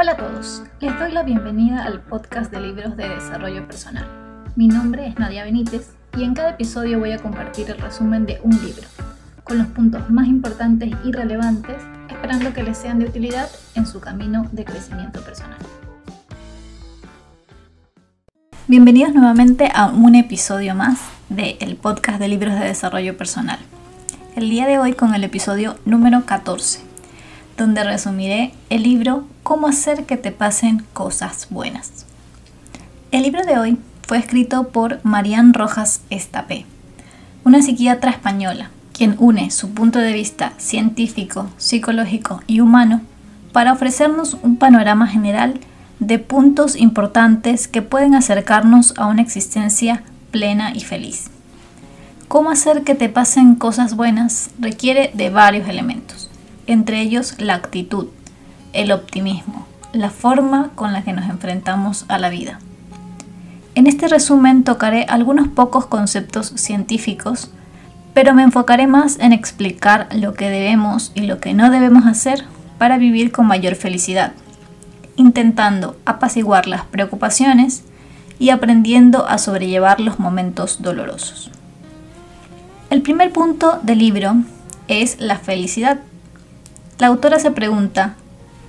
Hola a todos, les doy la bienvenida al podcast de libros de desarrollo personal. Mi nombre es Nadia Benítez y en cada episodio voy a compartir el resumen de un libro, con los puntos más importantes y relevantes, esperando que les sean de utilidad en su camino de crecimiento personal. Bienvenidos nuevamente a un episodio más del podcast de libros de desarrollo personal. El día de hoy con el episodio número 14 donde resumiré el libro Cómo hacer que te pasen cosas buenas. El libro de hoy fue escrito por Marian Rojas Estapé, una psiquiatra española, quien une su punto de vista científico, psicológico y humano para ofrecernos un panorama general de puntos importantes que pueden acercarnos a una existencia plena y feliz. Cómo hacer que te pasen cosas buenas requiere de varios elementos entre ellos la actitud, el optimismo, la forma con la que nos enfrentamos a la vida. En este resumen tocaré algunos pocos conceptos científicos, pero me enfocaré más en explicar lo que debemos y lo que no debemos hacer para vivir con mayor felicidad, intentando apaciguar las preocupaciones y aprendiendo a sobrellevar los momentos dolorosos. El primer punto del libro es la felicidad. La autora se pregunta,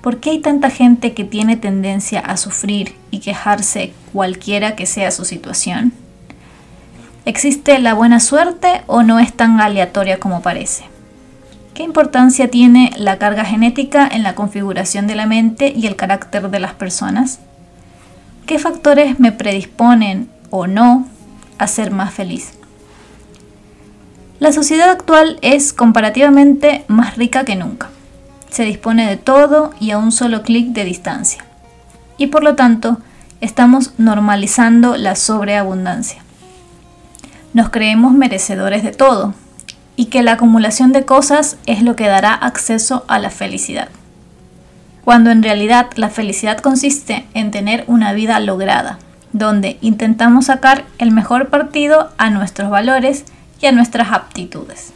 ¿por qué hay tanta gente que tiene tendencia a sufrir y quejarse cualquiera que sea su situación? ¿Existe la buena suerte o no es tan aleatoria como parece? ¿Qué importancia tiene la carga genética en la configuración de la mente y el carácter de las personas? ¿Qué factores me predisponen o no a ser más feliz? La sociedad actual es comparativamente más rica que nunca se dispone de todo y a un solo clic de distancia. Y por lo tanto, estamos normalizando la sobreabundancia. Nos creemos merecedores de todo y que la acumulación de cosas es lo que dará acceso a la felicidad. Cuando en realidad la felicidad consiste en tener una vida lograda, donde intentamos sacar el mejor partido a nuestros valores y a nuestras aptitudes.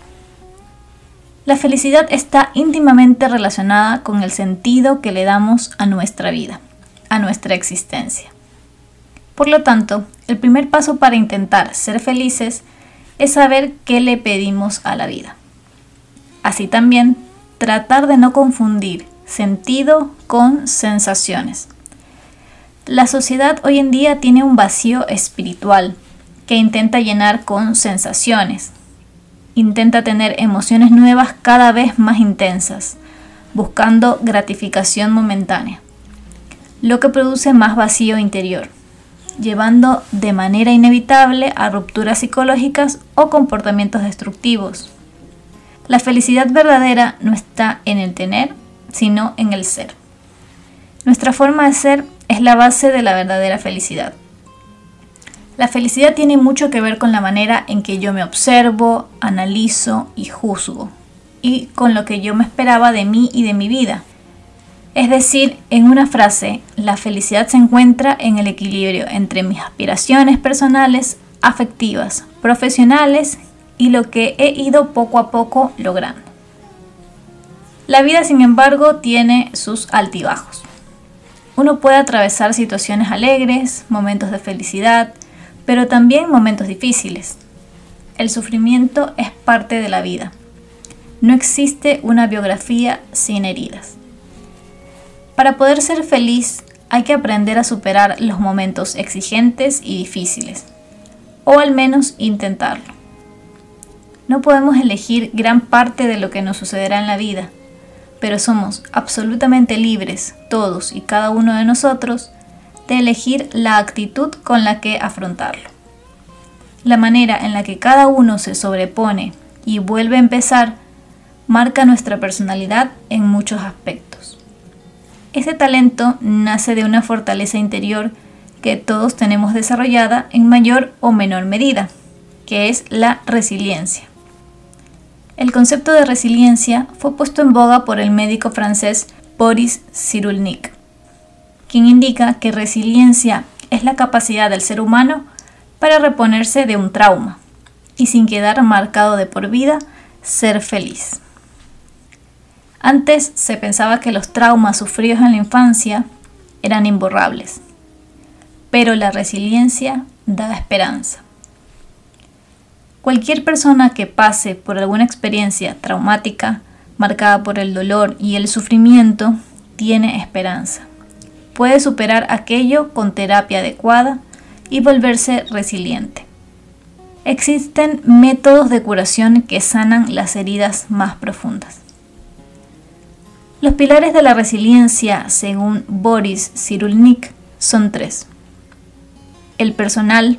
La felicidad está íntimamente relacionada con el sentido que le damos a nuestra vida, a nuestra existencia. Por lo tanto, el primer paso para intentar ser felices es saber qué le pedimos a la vida. Así también, tratar de no confundir sentido con sensaciones. La sociedad hoy en día tiene un vacío espiritual que intenta llenar con sensaciones, intenta tener emociones nuevas cada vez más intensas, buscando gratificación momentánea, lo que produce más vacío interior, llevando de manera inevitable a rupturas psicológicas o comportamientos destructivos. La felicidad verdadera no está en el tener, sino en el ser. Nuestra forma de ser es la base de la verdadera felicidad. La felicidad tiene mucho que ver con la manera en que yo me observo, analizo y juzgo, y con lo que yo me esperaba de mí y de mi vida. Es decir, en una frase, la felicidad se encuentra en el equilibrio entre mis aspiraciones personales, afectivas, profesionales y lo que he ido poco a poco logrando. La vida, sin embargo, tiene sus altibajos. Uno puede atravesar situaciones alegres, momentos de felicidad, pero también momentos difíciles. El sufrimiento es parte de la vida. No existe una biografía sin heridas. Para poder ser feliz hay que aprender a superar los momentos exigentes y difíciles, o al menos intentarlo. No podemos elegir gran parte de lo que nos sucederá en la vida, pero somos absolutamente libres, todos y cada uno de nosotros, de elegir la actitud con la que afrontarlo. La manera en la que cada uno se sobrepone y vuelve a empezar marca nuestra personalidad en muchos aspectos. Este talento nace de una fortaleza interior que todos tenemos desarrollada en mayor o menor medida, que es la resiliencia. El concepto de resiliencia fue puesto en boga por el médico francés Boris Cyrulnik quien indica que resiliencia es la capacidad del ser humano para reponerse de un trauma y sin quedar marcado de por vida, ser feliz. Antes se pensaba que los traumas sufridos en la infancia eran imborrables, pero la resiliencia da esperanza. Cualquier persona que pase por alguna experiencia traumática, marcada por el dolor y el sufrimiento, tiene esperanza. Puede superar aquello con terapia adecuada y volverse resiliente. Existen métodos de curación que sanan las heridas más profundas. Los pilares de la resiliencia, según Boris Cyrulnik, son tres. El personal,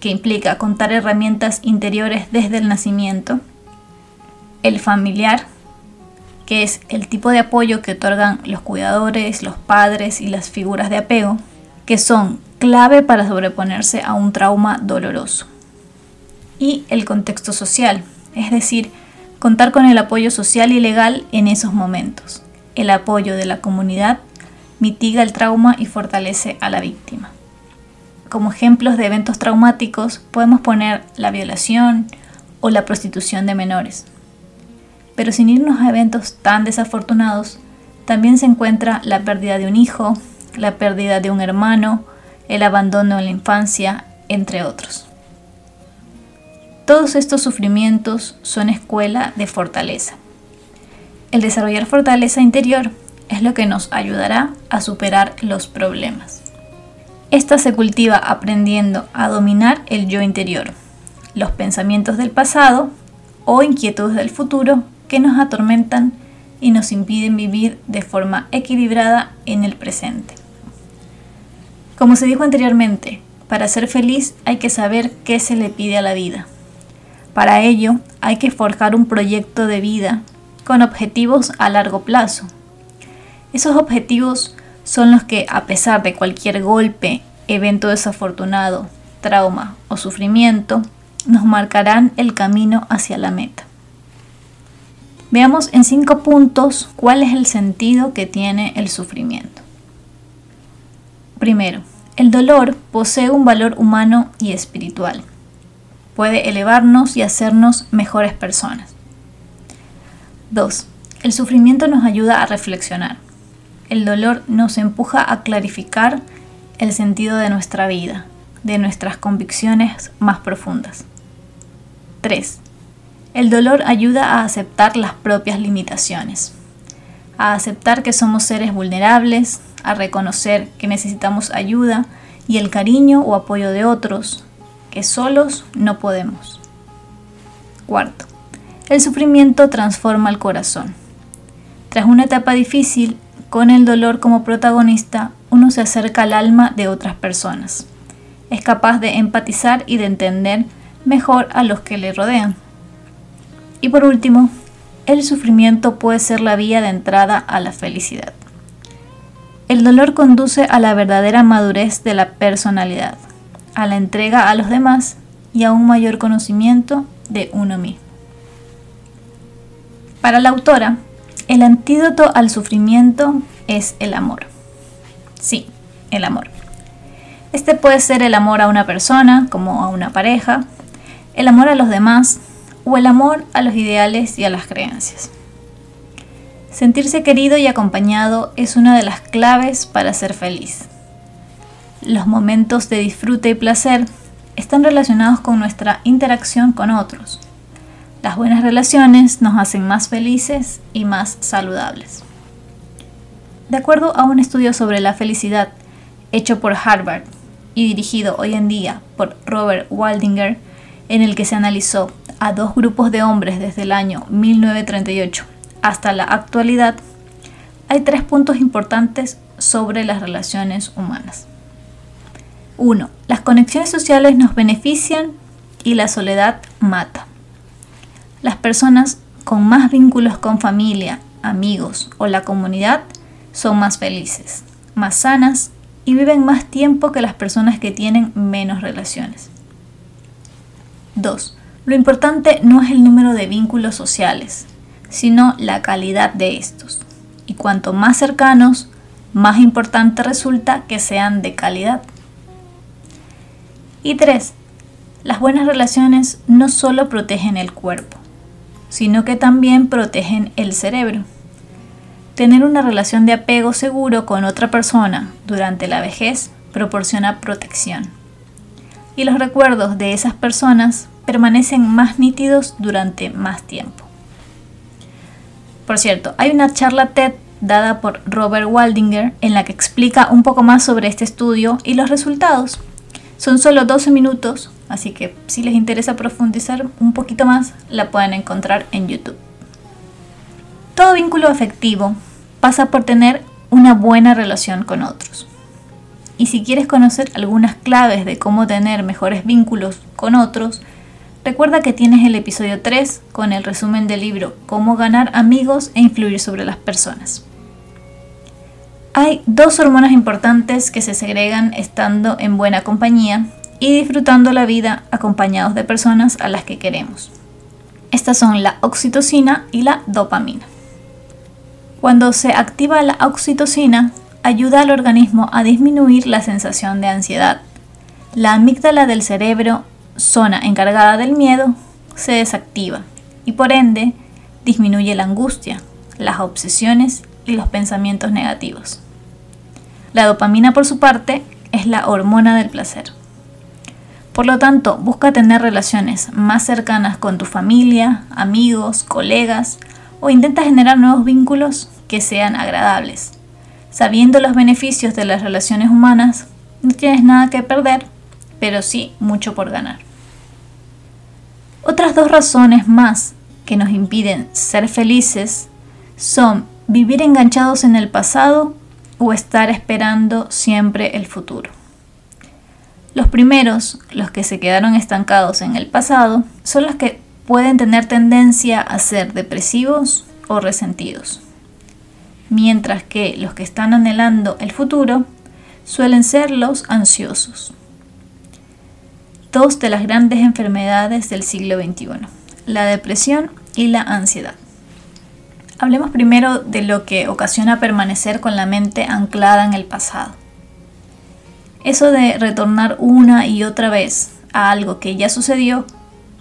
que implica contar herramientas interiores desde el nacimiento. El familiar, que es el tipo de apoyo que otorgan los cuidadores, los padres y las figuras de apego, que son clave para sobreponerse a un trauma doloroso. Y el contexto social, es decir, contar con el apoyo social y legal en esos momentos. El apoyo de la comunidad mitiga el trauma y fortalece a la víctima. Como ejemplos de eventos traumáticos podemos poner la violación o la prostitución de menores. Pero sin irnos a eventos tan desafortunados, también se encuentra la pérdida de un hijo, la pérdida de un hermano, el abandono en la infancia, entre otros. Todos estos sufrimientos son escuela de fortaleza. El desarrollar fortaleza interior es lo que nos ayudará a superar los problemas. Esta se cultiva aprendiendo a dominar el yo interior, los pensamientos del pasado o inquietudes del futuro que nos atormentan y nos impiden vivir de forma equilibrada en el presente. Como se dijo anteriormente, para ser feliz hay que saber qué se le pide a la vida. Para ello hay que forjar un proyecto de vida con objetivos a largo plazo. Esos objetivos son los que, a pesar de cualquier golpe, evento desafortunado, trauma o sufrimiento, nos marcarán el camino hacia la meta. Veamos en cinco puntos cuál es el sentido que tiene el sufrimiento. Primero, el dolor posee un valor humano y espiritual. Puede elevarnos y hacernos mejores personas. 2. El sufrimiento nos ayuda a reflexionar. El dolor nos empuja a clarificar el sentido de nuestra vida, de nuestras convicciones más profundas. 3. El dolor ayuda a aceptar las propias limitaciones, a aceptar que somos seres vulnerables, a reconocer que necesitamos ayuda y el cariño o apoyo de otros, que solos no podemos. Cuarto, el sufrimiento transforma el corazón. Tras una etapa difícil, con el dolor como protagonista, uno se acerca al alma de otras personas. Es capaz de empatizar y de entender mejor a los que le rodean. Y por último, el sufrimiento puede ser la vía de entrada a la felicidad. El dolor conduce a la verdadera madurez de la personalidad, a la entrega a los demás y a un mayor conocimiento de uno mismo. Para la autora, el antídoto al sufrimiento es el amor. Sí, el amor. Este puede ser el amor a una persona, como a una pareja, el amor a los demás o el amor a los ideales y a las creencias. Sentirse querido y acompañado es una de las claves para ser feliz. Los momentos de disfrute y placer están relacionados con nuestra interacción con otros. Las buenas relaciones nos hacen más felices y más saludables. De acuerdo a un estudio sobre la felicidad hecho por Harvard y dirigido hoy en día por Robert Waldinger, en el que se analizó a dos grupos de hombres desde el año 1938 hasta la actualidad, hay tres puntos importantes sobre las relaciones humanas. 1. Las conexiones sociales nos benefician y la soledad mata. Las personas con más vínculos con familia, amigos o la comunidad son más felices, más sanas y viven más tiempo que las personas que tienen menos relaciones. 2. Lo importante no es el número de vínculos sociales, sino la calidad de estos. Y cuanto más cercanos, más importante resulta que sean de calidad. Y 3. Las buenas relaciones no solo protegen el cuerpo, sino que también protegen el cerebro. tener una relación de apego seguro con otra persona durante la vejez proporciona protección. Y los recuerdos de esas personas permanecen más nítidos durante más tiempo. Por cierto, hay una charla TED dada por Robert Waldinger en la que explica un poco más sobre este estudio y los resultados. Son solo 12 minutos, así que si les interesa profundizar un poquito más, la pueden encontrar en YouTube. Todo vínculo afectivo pasa por tener una buena relación con otros. Y si quieres conocer algunas claves de cómo tener mejores vínculos con otros, recuerda que tienes el episodio 3 con el resumen del libro Cómo ganar amigos e influir sobre las personas. Hay dos hormonas importantes que se segregan estando en buena compañía y disfrutando la vida acompañados de personas a las que queremos. Estas son la oxitocina y la dopamina. Cuando se activa la oxitocina, ayuda al organismo a disminuir la sensación de ansiedad. La amígdala del cerebro, zona encargada del miedo, se desactiva y por ende disminuye la angustia, las obsesiones y los pensamientos negativos. La dopamina, por su parte, es la hormona del placer. Por lo tanto, busca tener relaciones más cercanas con tu familia, amigos, colegas o intenta generar nuevos vínculos que sean agradables. Sabiendo los beneficios de las relaciones humanas, no tienes nada que perder, pero sí mucho por ganar. Otras dos razones más que nos impiden ser felices son vivir enganchados en el pasado o estar esperando siempre el futuro. Los primeros, los que se quedaron estancados en el pasado, son los que pueden tener tendencia a ser depresivos o resentidos, mientras que los que están anhelando el futuro suelen ser los ansiosos. Dos de las grandes enfermedades del siglo XXI, la depresión y la ansiedad. Hablemos primero de lo que ocasiona permanecer con la mente anclada en el pasado. Eso de retornar una y otra vez a algo que ya sucedió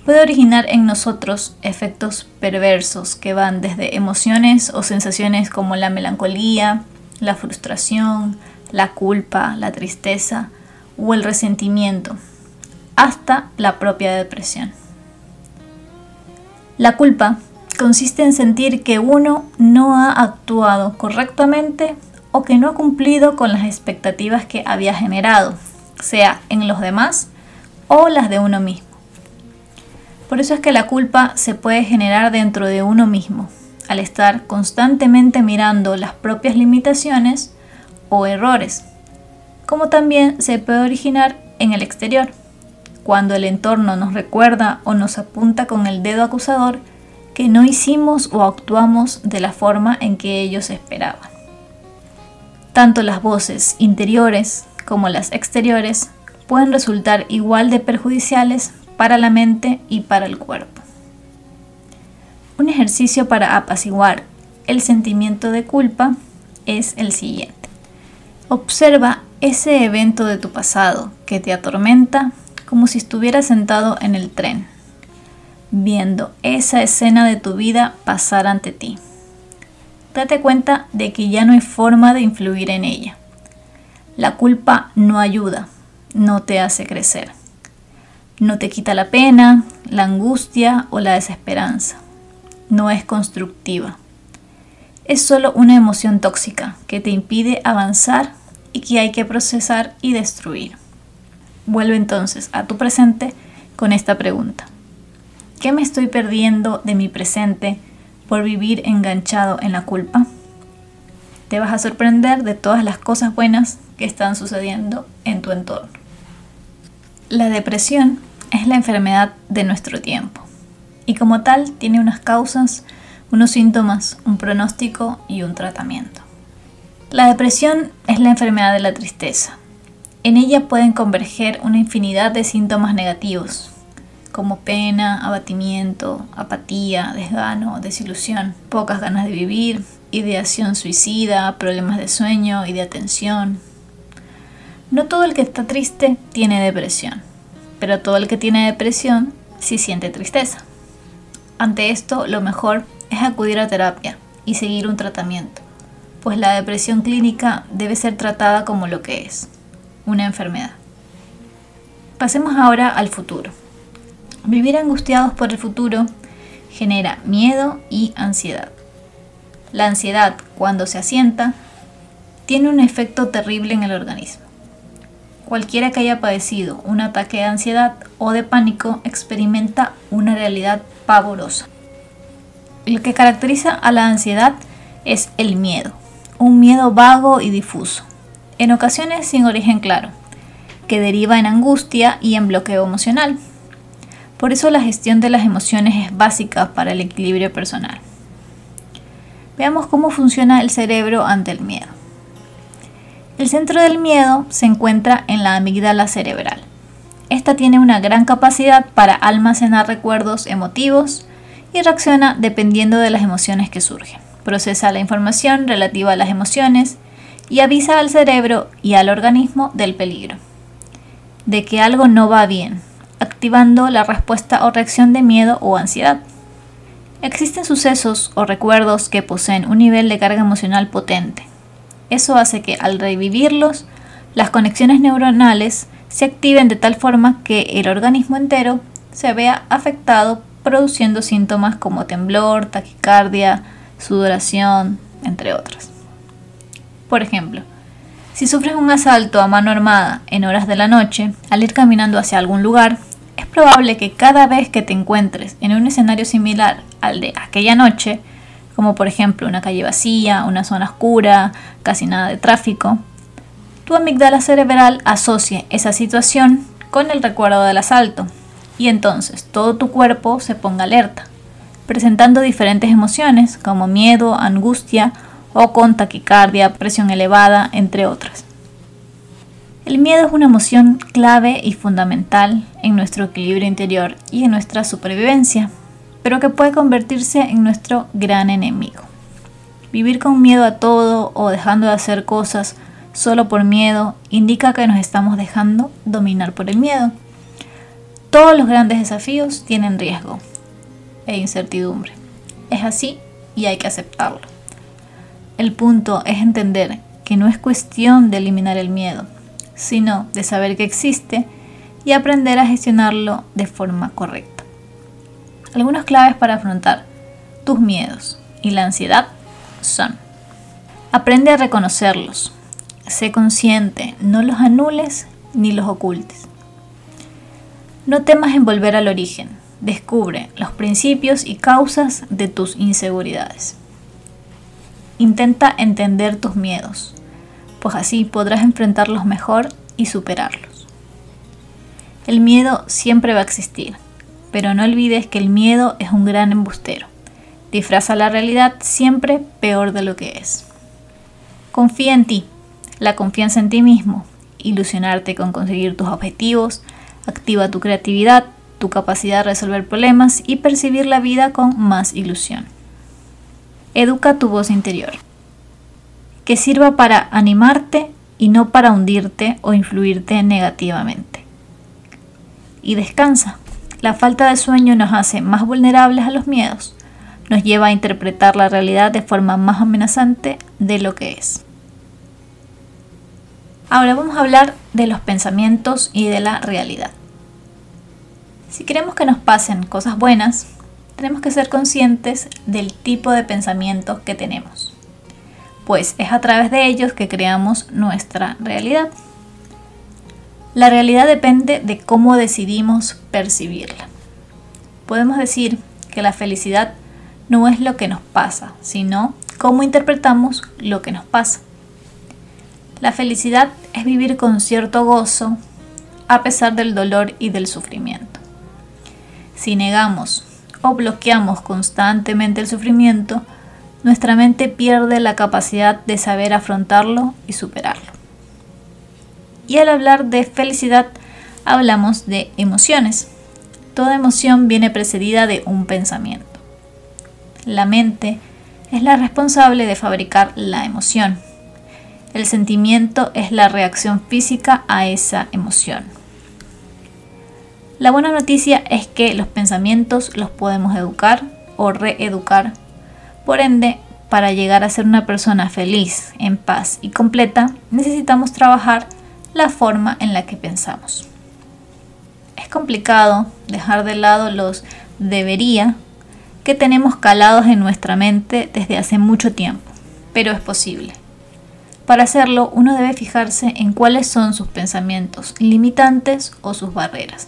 puede originar en nosotros efectos perversos que van desde emociones o sensaciones como la melancolía, la frustración, la culpa, la tristeza o el resentimiento, hasta la propia depresión. La culpa consiste en sentir que uno no ha actuado correctamente o que no ha cumplido con las expectativas que había generado, sea en los demás o las de uno mismo. Por eso es que la culpa se puede generar dentro de uno mismo, al estar constantemente mirando las propias limitaciones o errores, como también se puede originar en el exterior, cuando el entorno nos recuerda o nos apunta con el dedo acusador que no hicimos o actuamos de la forma en que ellos esperaban. Tanto las voces interiores como las exteriores pueden resultar igual de perjudiciales para la mente y para el cuerpo. Un ejercicio para apaciguar el sentimiento de culpa es el siguiente. Observa ese evento de tu pasado que te atormenta como si estuvieras sentado en el tren viendo esa escena de tu vida pasar ante ti. Date cuenta de que ya no hay forma de influir en ella. La culpa no ayuda, no te hace crecer. No te quita la pena, la angustia o la desesperanza. No es constructiva. Es solo una emoción tóxica que te impide avanzar y que hay que procesar y destruir. Vuelve entonces a tu presente con esta pregunta. ¿Qué me estoy perdiendo de mi presente por vivir enganchado en la culpa? Te vas a sorprender de todas las cosas buenas que están sucediendo en tu entorno. La depresión es la enfermedad de nuestro tiempo y como tal tiene unas causas, unos síntomas, un pronóstico y un tratamiento. La depresión es la enfermedad de la tristeza. En ella pueden converger una infinidad de síntomas negativos, como pena, abatimiento, apatía, desgano, desilusión, pocas ganas de vivir, ideación suicida, problemas de sueño y de atención. No todo el que está triste tiene depresión, pero todo el que tiene depresión sí siente tristeza. Ante esto, lo mejor es acudir a terapia y seguir un tratamiento, pues la depresión clínica debe ser tratada como lo que es, una enfermedad. Pasemos ahora al futuro. Vivir angustiados por el futuro genera miedo y ansiedad. La ansiedad, cuando se asienta, tiene un efecto terrible en el organismo. Cualquiera que haya padecido un ataque de ansiedad o de pánico experimenta una realidad pavorosa. Lo que caracteriza a la ansiedad es el miedo, un miedo vago y difuso, en ocasiones sin origen claro, que deriva en angustia y en bloqueo emocional. Por eso la gestión de las emociones es básica para el equilibrio personal. Veamos cómo funciona el cerebro ante el miedo. El centro del miedo se encuentra en la amígdala cerebral. Esta tiene una gran capacidad para almacenar recuerdos emotivos y reacciona dependiendo de las emociones que surgen. Procesa la información relativa a las emociones y avisa al cerebro y al organismo del peligro, de que algo no va bien, activando la respuesta o reacción de miedo o ansiedad. Existen sucesos o recuerdos que poseen un nivel de carga emocional potente. Eso hace que al revivirlos, las conexiones neuronales se activen de tal forma que el organismo entero se vea afectado produciendo síntomas como temblor, taquicardia, sudoración, entre otras. Por ejemplo, si sufres un asalto a mano armada en horas de la noche, al ir caminando hacia algún lugar, es probable que cada vez que te encuentres en un escenario similar al de aquella noche, como por ejemplo una calle vacía, una zona oscura, casi nada de tráfico, tu amígdala cerebral asocie esa situación con el recuerdo del asalto y entonces todo tu cuerpo se ponga alerta, presentando diferentes emociones como miedo, angustia o con taquicardia, presión elevada, entre otras. El miedo es una emoción clave y fundamental en nuestro equilibrio interior y en nuestra supervivencia, pero que puede convertirse en nuestro gran enemigo. Vivir con miedo a todo o dejando de hacer cosas solo por miedo indica que nos estamos dejando dominar por el miedo. Todos los grandes desafíos tienen riesgo e incertidumbre. Es así y hay que aceptarlo. El punto es entender que no es cuestión de eliminar el miedo, sino de saber que existe y aprender a gestionarlo de forma correcta. Algunas claves para afrontar tus miedos y la ansiedad son Aprende a reconocerlos. Sé consciente, no los anules ni los ocultes. No temas en volver al origen. Descubre los principios y causas de tus inseguridades. Intenta entender tus miedos pues así podrás enfrentarlos mejor y superarlos. El miedo siempre va a existir, pero no olvides que el miedo es un gran embustero. Disfraza la realidad siempre peor de lo que es. Confía en ti, la confianza en ti mismo, ilusionarte con conseguir tus objetivos, activa tu creatividad, tu capacidad de resolver problemas y percibir la vida con más ilusión. Educa tu voz interior que sirva para animarte y no para hundirte o influirte negativamente. Y descansa. La falta de sueño nos hace más vulnerables a los miedos, nos lleva a interpretar la realidad de forma más amenazante de lo que es. Ahora vamos a hablar de los pensamientos y de la realidad. Si queremos que nos pasen cosas buenas, tenemos que ser conscientes del tipo de pensamientos que tenemos pues es a través de ellos que creamos nuestra realidad. La realidad depende de cómo decidimos percibirla. Podemos decir que la felicidad no es lo que nos pasa, sino cómo interpretamos lo que nos pasa. La felicidad es vivir con cierto gozo a pesar del dolor y del sufrimiento. Si negamos o bloqueamos constantemente el sufrimiento, nuestra mente pierde la capacidad de saber afrontarlo y superarlo. Y al hablar de felicidad, hablamos de emociones. Toda emoción viene precedida de un pensamiento. La mente es la responsable de fabricar la emoción. El sentimiento es la reacción física a esa emoción. La buena noticia es que los pensamientos los podemos educar o reeducar por ende, para llegar a ser una persona feliz, en paz y completa, necesitamos trabajar la forma en la que pensamos. Es complicado dejar de lado los debería que tenemos calados en nuestra mente desde hace mucho tiempo, pero es posible. Para hacerlo, uno debe fijarse en cuáles son sus pensamientos limitantes o sus barreras.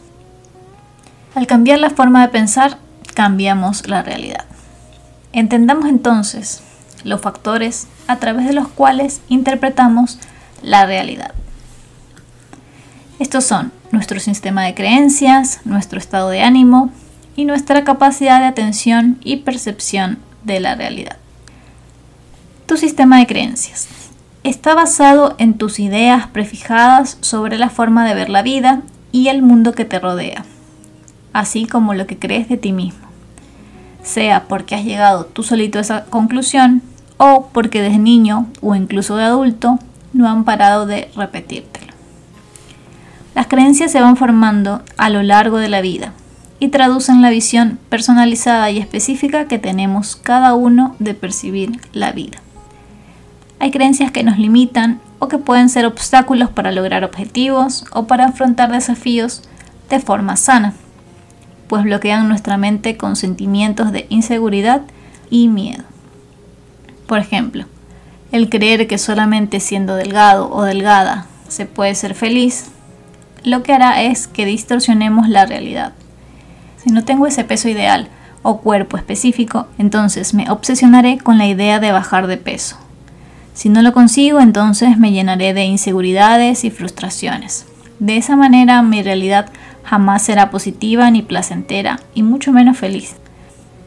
Al cambiar la forma de pensar, cambiamos la realidad. Entendamos entonces los factores a través de los cuales interpretamos la realidad. Estos son nuestro sistema de creencias, nuestro estado de ánimo y nuestra capacidad de atención y percepción de la realidad. Tu sistema de creencias está basado en tus ideas prefijadas sobre la forma de ver la vida y el mundo que te rodea, así como lo que crees de ti mismo, sea porque has llegado tú solito a esa conclusión o porque desde niño o incluso de adulto no han parado de repetírtelo. Las creencias se van formando a lo largo de la vida y traducen la visión personalizada y específica que tenemos cada uno de percibir la vida. Hay creencias que nos limitan o que pueden ser obstáculos para lograr objetivos o para afrontar desafíos de forma sana, pues bloquean nuestra mente con sentimientos de inseguridad y miedo. Por ejemplo, el creer que solamente siendo delgado o delgada se puede ser feliz, lo que hará es que distorsionemos la realidad. Si no tengo ese peso ideal o cuerpo específico, entonces me obsesionaré con la idea de bajar de peso. Si no lo consigo, entonces me llenaré de inseguridades y frustraciones. De esa manera mi realidad jamás será positiva ni placentera y mucho menos feliz.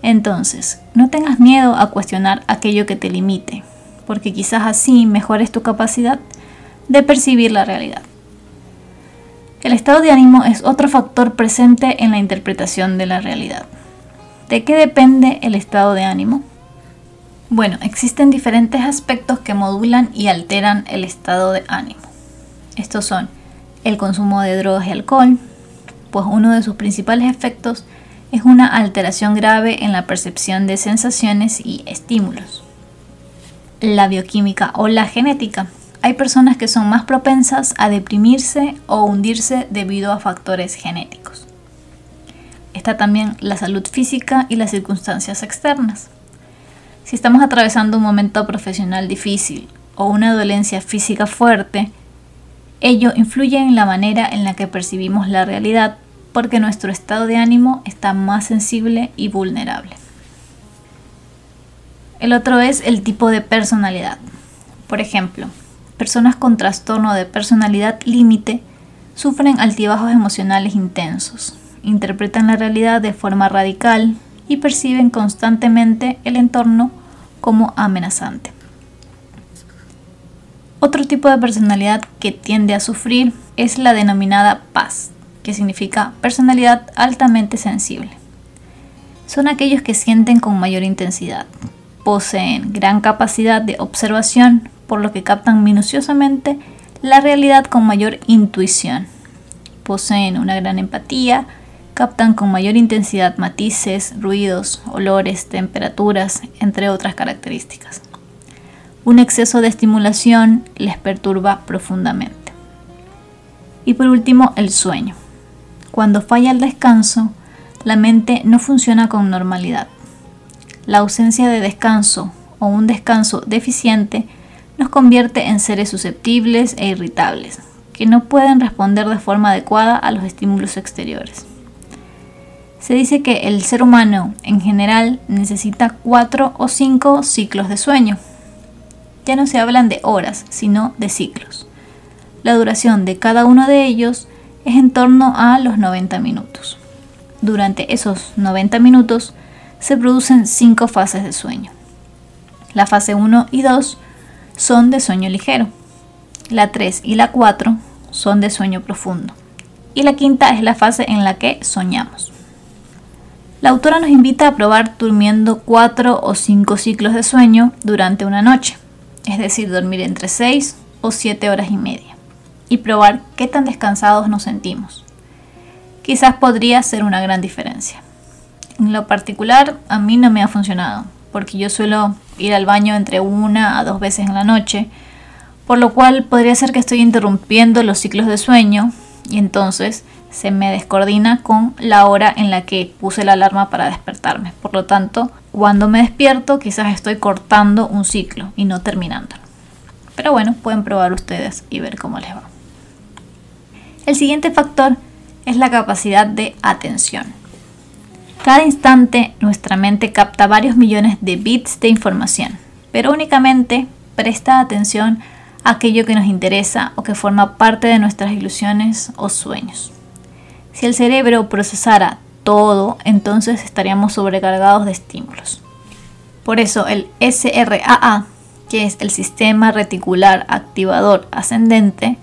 Entonces, no tengas miedo a cuestionar aquello que te limite, porque quizás así mejores tu capacidad de percibir la realidad. El estado de ánimo es otro factor presente en la interpretación de la realidad. ¿De qué depende el estado de ánimo? Bueno, existen diferentes aspectos que modulan y alteran el estado de ánimo. Estos son el consumo de drogas y alcohol, pues uno de sus principales efectos es una alteración grave en la percepción de sensaciones y estímulos. La bioquímica o la genética. Hay personas que son más propensas a deprimirse o hundirse debido a factores genéticos. Está también la salud física y las circunstancias externas. Si estamos atravesando un momento profesional difícil o una dolencia física fuerte, ello influye en la manera en la que percibimos la realidad porque nuestro estado de ánimo está más sensible y vulnerable. El otro es el tipo de personalidad. Por ejemplo, personas con trastorno de personalidad límite sufren altibajos emocionales intensos, interpretan la realidad de forma radical y perciben constantemente el entorno como amenazante. Otro tipo de personalidad que tiende a sufrir es la denominada paz, que significa personalidad altamente sensible. Son aquellos que sienten con mayor intensidad, poseen gran capacidad de observación, por lo que captan minuciosamente la realidad con mayor intuición. Poseen una gran empatía, captan con mayor intensidad matices, ruidos, olores, temperaturas, entre otras características. Un exceso de estimulación les perturba profundamente. Y por último, el sueño. Cuando falla el descanso, la mente no funciona con normalidad. La ausencia de descanso o un descanso deficiente nos convierte en seres susceptibles e irritables, que no pueden responder de forma adecuada a los estímulos exteriores. Se dice que el ser humano en general necesita cuatro o cinco ciclos de sueño. Ya no se hablan de horas, sino de ciclos. La duración de cada uno de ellos es en torno a los 90 minutos. Durante esos 90 minutos se producen cinco fases de sueño. La fase 1 y 2 son de sueño ligero. La 3 y la 4 son de sueño profundo. Y la quinta es la fase en la que soñamos. La autora nos invita a probar durmiendo 4 o 5 ciclos de sueño durante una noche, es decir, dormir entre 6 o 7 horas y media y probar qué tan descansados nos sentimos. Quizás podría ser una gran diferencia. En lo particular, a mí no me ha funcionado, porque yo suelo ir al baño entre una a dos veces en la noche, por lo cual podría ser que estoy interrumpiendo los ciclos de sueño y entonces se me descoordina con la hora en la que puse la alarma para despertarme. Por lo tanto, cuando me despierto quizás estoy cortando un ciclo y no terminándolo. Pero bueno, pueden probar ustedes y ver cómo les va. El siguiente factor es la capacidad de atención. Cada instante nuestra mente capta varios millones de bits de información, pero únicamente presta atención a aquello que nos interesa o que forma parte de nuestras ilusiones o sueños. Si el cerebro procesara todo, entonces estaríamos sobrecargados de estímulos. Por eso el SRAA, que es el sistema reticular activador ascendente,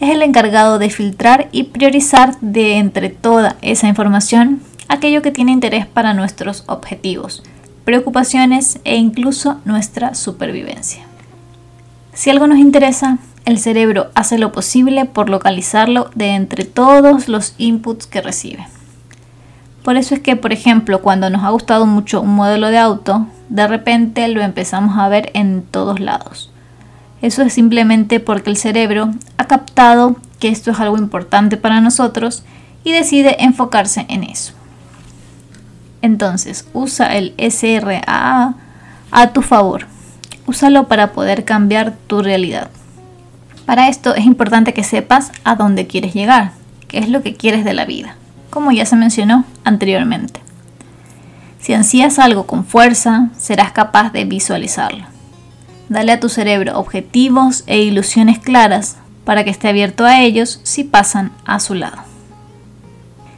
es el encargado de filtrar y priorizar de entre toda esa información aquello que tiene interés para nuestros objetivos, preocupaciones e incluso nuestra supervivencia. Si algo nos interesa, el cerebro hace lo posible por localizarlo de entre todos los inputs que recibe. Por eso es que, por ejemplo, cuando nos ha gustado mucho un modelo de auto, de repente lo empezamos a ver en todos lados. Eso es simplemente porque el cerebro ha captado que esto es algo importante para nosotros y decide enfocarse en eso. Entonces, usa el SRAA a tu favor. Úsalo para poder cambiar tu realidad. Para esto es importante que sepas a dónde quieres llegar, qué es lo que quieres de la vida, como ya se mencionó anteriormente. Si ansías algo con fuerza, serás capaz de visualizarlo. Dale a tu cerebro objetivos e ilusiones claras para que esté abierto a ellos si pasan a su lado.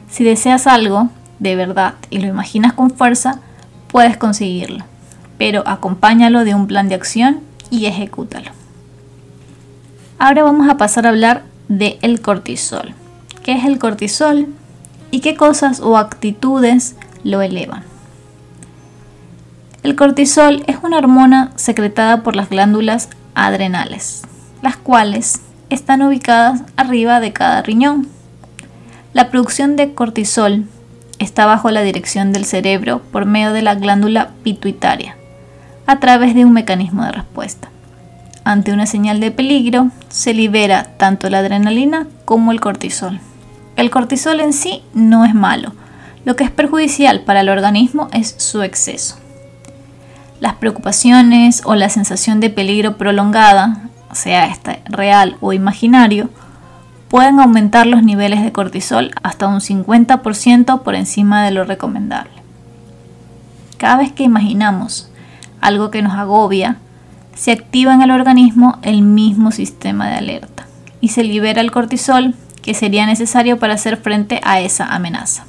Si deseas algo de verdad y lo imaginas con fuerza, puedes conseguirlo, pero acompáñalo de un plan de acción y ejecútalo. Ahora vamos a pasar a hablar de el cortisol. ¿Qué es el cortisol y qué cosas o actitudes lo elevan? El cortisol es una hormona secretada por las glándulas adrenales, las cuales están ubicadas arriba de cada riñón. La producción de cortisol está bajo la dirección del cerebro por medio de la glándula pituitaria, a través de un mecanismo de respuesta. Ante una señal de peligro, se libera tanto la adrenalina como el cortisol. El cortisol en sí no es malo, lo que es perjudicial para el organismo es su exceso. Las preocupaciones o la sensación de peligro prolongada, sea este real o imaginario, pueden aumentar los niveles de cortisol hasta un 50% por encima de lo recomendable. Cada vez que imaginamos algo que nos agobia, se activa en el organismo el mismo sistema de alerta y se libera el cortisol que sería necesario para hacer frente a esa amenaza.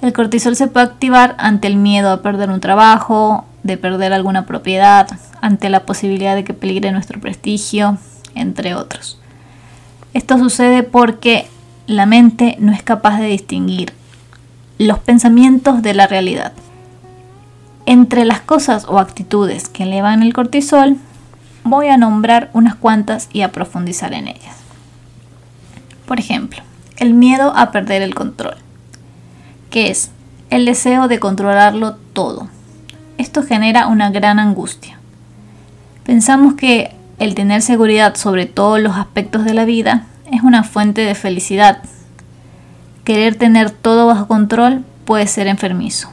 El cortisol se puede activar ante el miedo a perder un trabajo, de perder alguna propiedad, ante la posibilidad de que peligre nuestro prestigio, entre otros. Esto sucede porque la mente no es capaz de distinguir los pensamientos de la realidad. Entre las cosas o actitudes que elevan el cortisol, voy a nombrar unas cuantas y a profundizar en ellas. Por ejemplo, el miedo a perder el control, que es el deseo de controlarlo todo, esto genera una gran angustia. Pensamos que el tener seguridad sobre todos los aspectos de la vida es una fuente de felicidad. Querer tener todo bajo control puede ser enfermizo,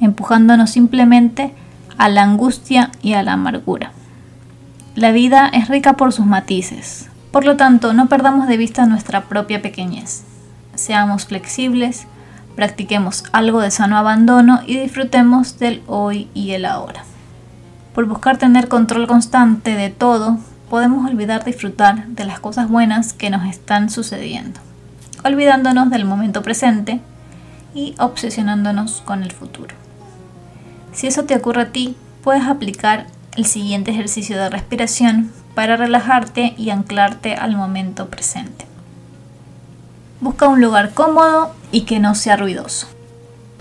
empujándonos simplemente a la angustia y a la amargura. La vida es rica por sus matices, por lo tanto no perdamos de vista nuestra propia pequeñez. Seamos flexibles, practiquemos algo de sano abandono y disfrutemos del hoy y el ahora. Por buscar tener control constante de todo, podemos olvidar disfrutar de las cosas buenas que nos están sucediendo, olvidándonos del momento presente y obsesionándonos con el futuro. Si eso te ocurre a ti, puedes aplicar el siguiente ejercicio de respiración para relajarte y anclarte al momento presente. Busca un lugar cómodo y que no sea ruidoso.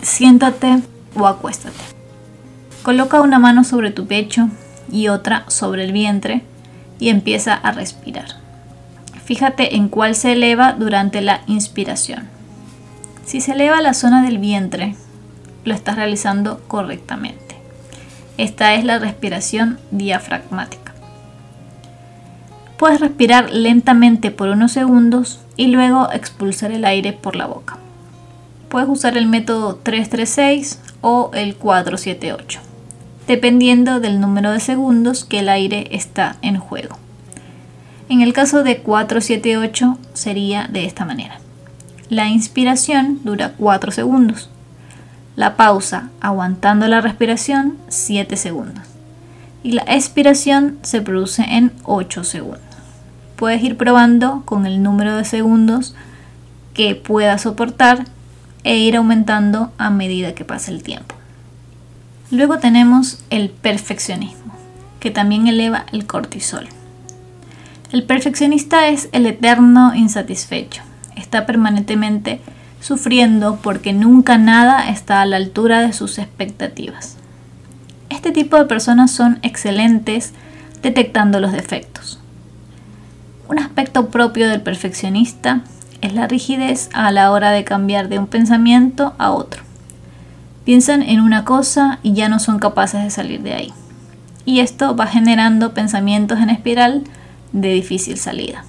Siéntate o acuéstate. Coloca una mano sobre tu pecho y otra sobre el vientre y empieza a respirar. Fíjate en cuál se eleva durante la inspiración. Si se eleva la zona del vientre, lo estás realizando correctamente. Esta es la respiración diafragmática. Puedes respirar lentamente por unos segundos y luego expulsar el aire por la boca. Puedes usar el método 336 o el 478, dependiendo del número de segundos que el aire está en juego. En el caso de 478 sería de esta manera. La inspiración dura 4 segundos. La pausa, aguantando la respiración, 7 segundos. Y la expiración se produce en 8 segundos. Puedes ir probando con el número de segundos que puedas soportar e ir aumentando a medida que pasa el tiempo. Luego tenemos el perfeccionismo, que también eleva el cortisol. El perfeccionista es el eterno insatisfecho. Está permanentemente sufriendo porque nunca nada está a la altura de sus expectativas. Este tipo de personas son excelentes detectando los defectos. Un aspecto propio del perfeccionista es la rigidez a la hora de cambiar de un pensamiento a otro. Piensan en una cosa y ya no son capaces de salir de ahí. Y esto va generando pensamientos en espiral de difícil salida.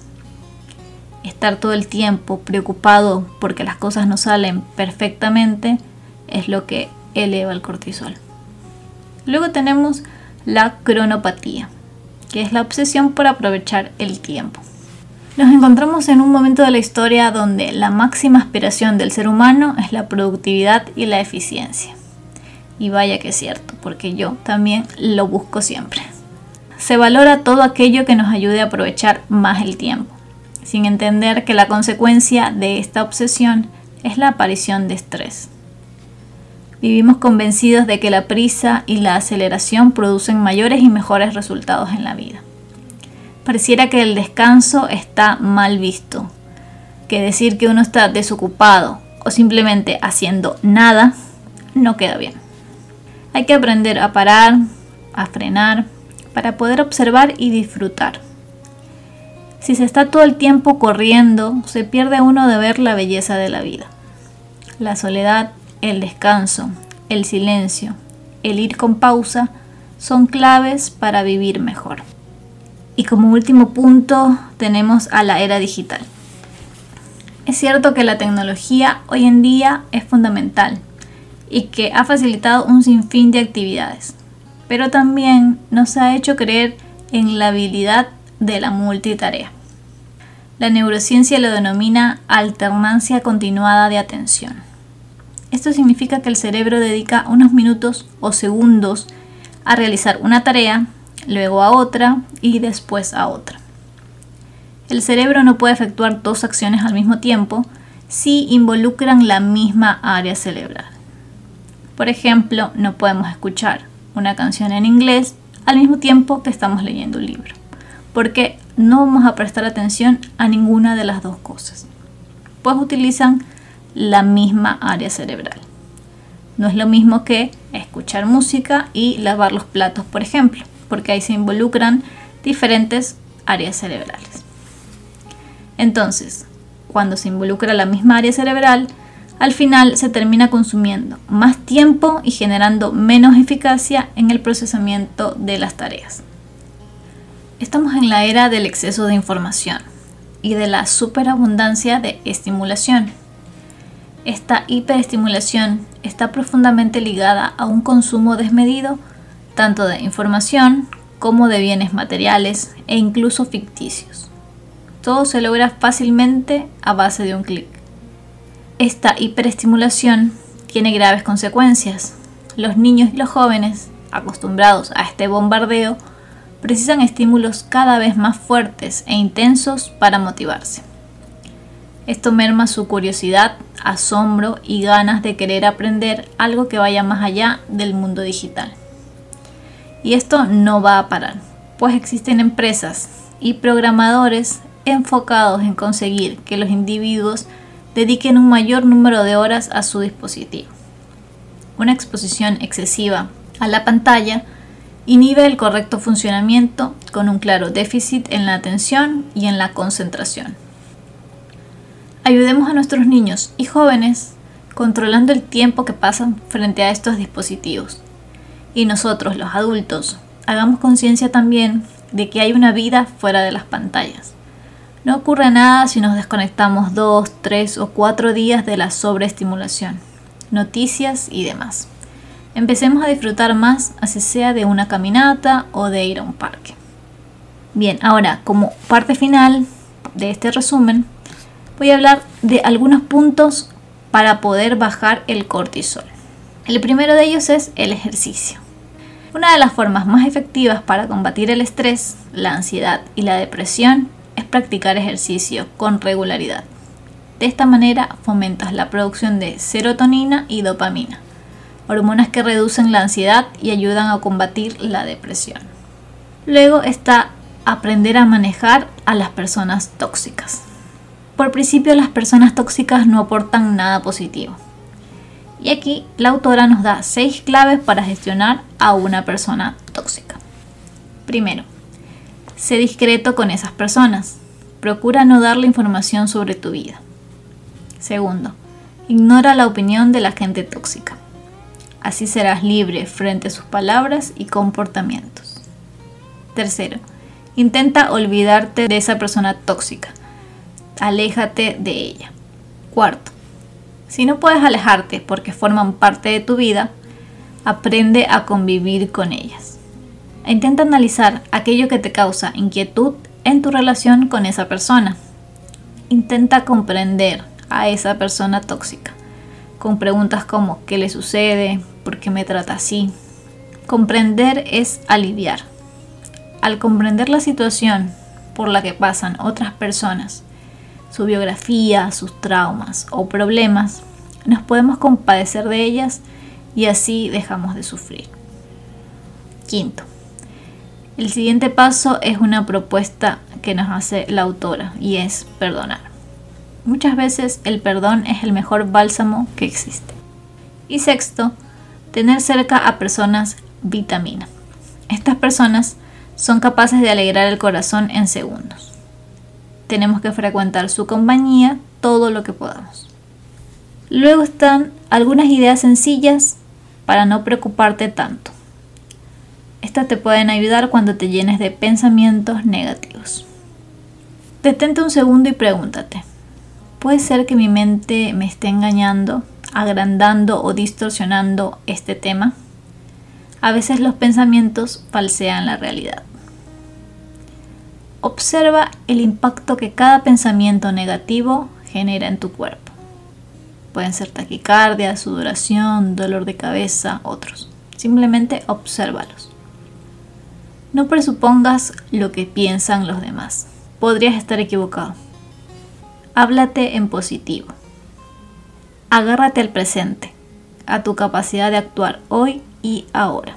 Estar todo el tiempo preocupado porque las cosas no salen perfectamente es lo que eleva el cortisol. Luego tenemos la cronopatía, que es la obsesión por aprovechar el tiempo. Nos encontramos en un momento de la historia donde la máxima aspiración del ser humano es la productividad y la eficiencia. Y vaya que es cierto, porque yo también lo busco siempre se valora todo aquello que nos ayude a aprovechar más el tiempo, sin entender que la consecuencia de esta obsesión es la aparición de estrés. Vivimos convencidos de que la prisa y la aceleración producen mayores y mejores resultados en la vida. Pareciera que el descanso está mal visto, que decir que uno está desocupado o simplemente haciendo nada no queda bien. Hay que aprender a parar, a frenar, para poder observar y disfrutar. Si se está todo el tiempo corriendo, se pierde uno de ver la belleza de la vida. La soledad, el descanso, el silencio, el ir con pausa son claves para vivir mejor. Y como último punto tenemos a la era digital. Es cierto que la tecnología hoy en día es fundamental y que ha facilitado un sinfín de actividades pero también nos ha hecho creer en la habilidad de la multitarea. La neurociencia lo denomina alternancia continuada de atención. Esto significa que el cerebro dedica unos minutos o segundos a realizar una tarea, luego a otra y después a otra. El cerebro no puede efectuar dos acciones al mismo tiempo si involucran la misma área cerebral. Por ejemplo, no podemos escuchar una canción en inglés al mismo tiempo que estamos leyendo un libro, porque no vamos a prestar atención a ninguna de las dos cosas, pues utilizan la misma área cerebral. No es lo mismo que escuchar música y lavar los platos, por ejemplo, porque ahí se involucran diferentes áreas cerebrales. Entonces, cuando se involucra la misma área cerebral, al final se termina consumiendo más tiempo y generando menos eficacia en el procesamiento de las tareas. Estamos en la era del exceso de información y de la superabundancia de estimulación. Esta hiperestimulación está profundamente ligada a un consumo desmedido tanto de información como de bienes materiales e incluso ficticios. Todo se logra fácilmente a base de un clic. Esta hiperestimulación tiene graves consecuencias. Los niños y los jóvenes, acostumbrados a este bombardeo, precisan estímulos cada vez más fuertes e intensos para motivarse. Esto merma su curiosidad, asombro y ganas de querer aprender algo que vaya más allá del mundo digital. Y esto no va a parar, pues existen empresas y programadores enfocados en conseguir que los individuos dediquen un mayor número de horas a su dispositivo. Una exposición excesiva a la pantalla inhibe el correcto funcionamiento con un claro déficit en la atención y en la concentración. Ayudemos a nuestros niños y jóvenes controlando el tiempo que pasan frente a estos dispositivos y nosotros los adultos hagamos conciencia también de que hay una vida fuera de las pantallas. No ocurre nada si nos desconectamos dos, tres o cuatro días de la sobreestimulación, noticias y demás. Empecemos a disfrutar más, así sea de una caminata o de ir a un parque. Bien, ahora como parte final de este resumen, voy a hablar de algunos puntos para poder bajar el cortisol. El primero de ellos es el ejercicio. Una de las formas más efectivas para combatir el estrés, la ansiedad y la depresión es practicar ejercicio con regularidad. De esta manera fomentas la producción de serotonina y dopamina, hormonas que reducen la ansiedad y ayudan a combatir la depresión. Luego está aprender a manejar a las personas tóxicas. Por principio las personas tóxicas no aportan nada positivo. Y aquí la autora nos da seis claves para gestionar a una persona tóxica. Primero, sé discreto con esas personas. Procura no darle información sobre tu vida. Segundo, ignora la opinión de la gente tóxica. Así serás libre frente a sus palabras y comportamientos. Tercero, intenta olvidarte de esa persona tóxica aléjate de ella. Cuarto, si no puedes alejarte porque forman parte de tu vida, aprende a convivir con ellas. E intenta analizar aquello que te causa inquietud en tu relación con esa persona. Intenta comprender a esa persona tóxica con preguntas como ¿qué le sucede? ¿Por qué me trata así? Comprender es aliviar. Al comprender la situación por la que pasan otras personas, su biografía, sus traumas o problemas, nos podemos compadecer de ellas y así dejamos de sufrir. Quinto, el siguiente paso es una propuesta que nos hace la autora y es perdonar. Muchas veces el perdón es el mejor bálsamo que existe. Y sexto, tener cerca a personas vitamina. Estas personas son capaces de alegrar el corazón en segundos tenemos que frecuentar su compañía todo lo que podamos. Luego están algunas ideas sencillas para no preocuparte tanto. Estas te pueden ayudar cuando te llenes de pensamientos negativos. Detente un segundo y pregúntate, ¿puede ser que mi mente me esté engañando, agrandando o distorsionando este tema? A veces los pensamientos falsean la realidad. Observa el impacto que cada pensamiento negativo genera en tu cuerpo. Pueden ser taquicardia, sudoración, dolor de cabeza, otros. Simplemente obsérvalos. No presupongas lo que piensan los demás. Podrías estar equivocado. Háblate en positivo. Agárrate al presente, a tu capacidad de actuar hoy y ahora.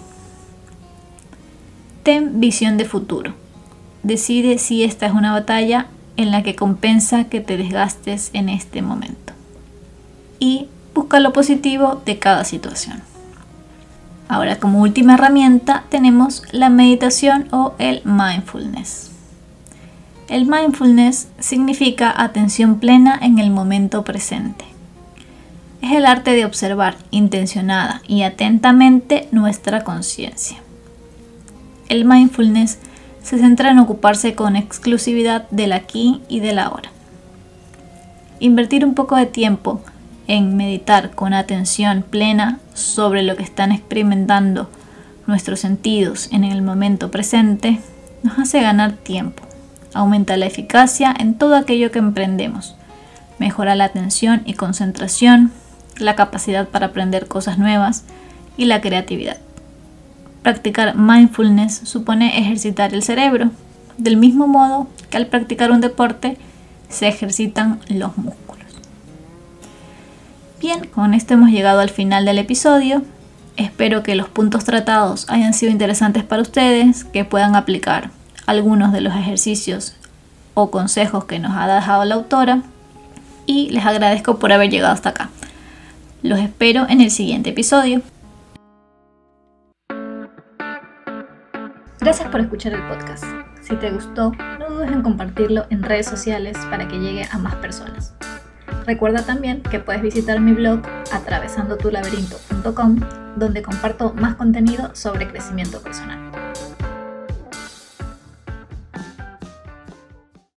Ten visión de futuro decide si esta es una batalla en la que compensa que te desgastes en este momento. Y busca lo positivo de cada situación. Ahora como última herramienta tenemos la meditación o el mindfulness. El mindfulness significa atención plena en el momento presente. Es el arte de observar intencionada y atentamente nuestra conciencia. El mindfulness se centra en ocuparse con exclusividad del aquí y del ahora. Invertir un poco de tiempo en meditar con atención plena sobre lo que están experimentando nuestros sentidos en el momento presente nos hace ganar tiempo, aumenta la eficacia en todo aquello que emprendemos, mejora la atención y concentración, la capacidad para aprender cosas nuevas y la creatividad. Practicar mindfulness supone ejercitar el cerebro, del mismo modo que al practicar un deporte se ejercitan los músculos. Bien, con esto hemos llegado al final del episodio. Espero que los puntos tratados hayan sido interesantes para ustedes, que puedan aplicar algunos de los ejercicios o consejos que nos ha dejado la autora y les agradezco por haber llegado hasta acá. Los espero en el siguiente episodio. Gracias por escuchar el podcast. Si te gustó, no dudes en compartirlo en redes sociales para que llegue a más personas. Recuerda también que puedes visitar mi blog atravesandotulaberinto.com donde comparto más contenido sobre crecimiento personal.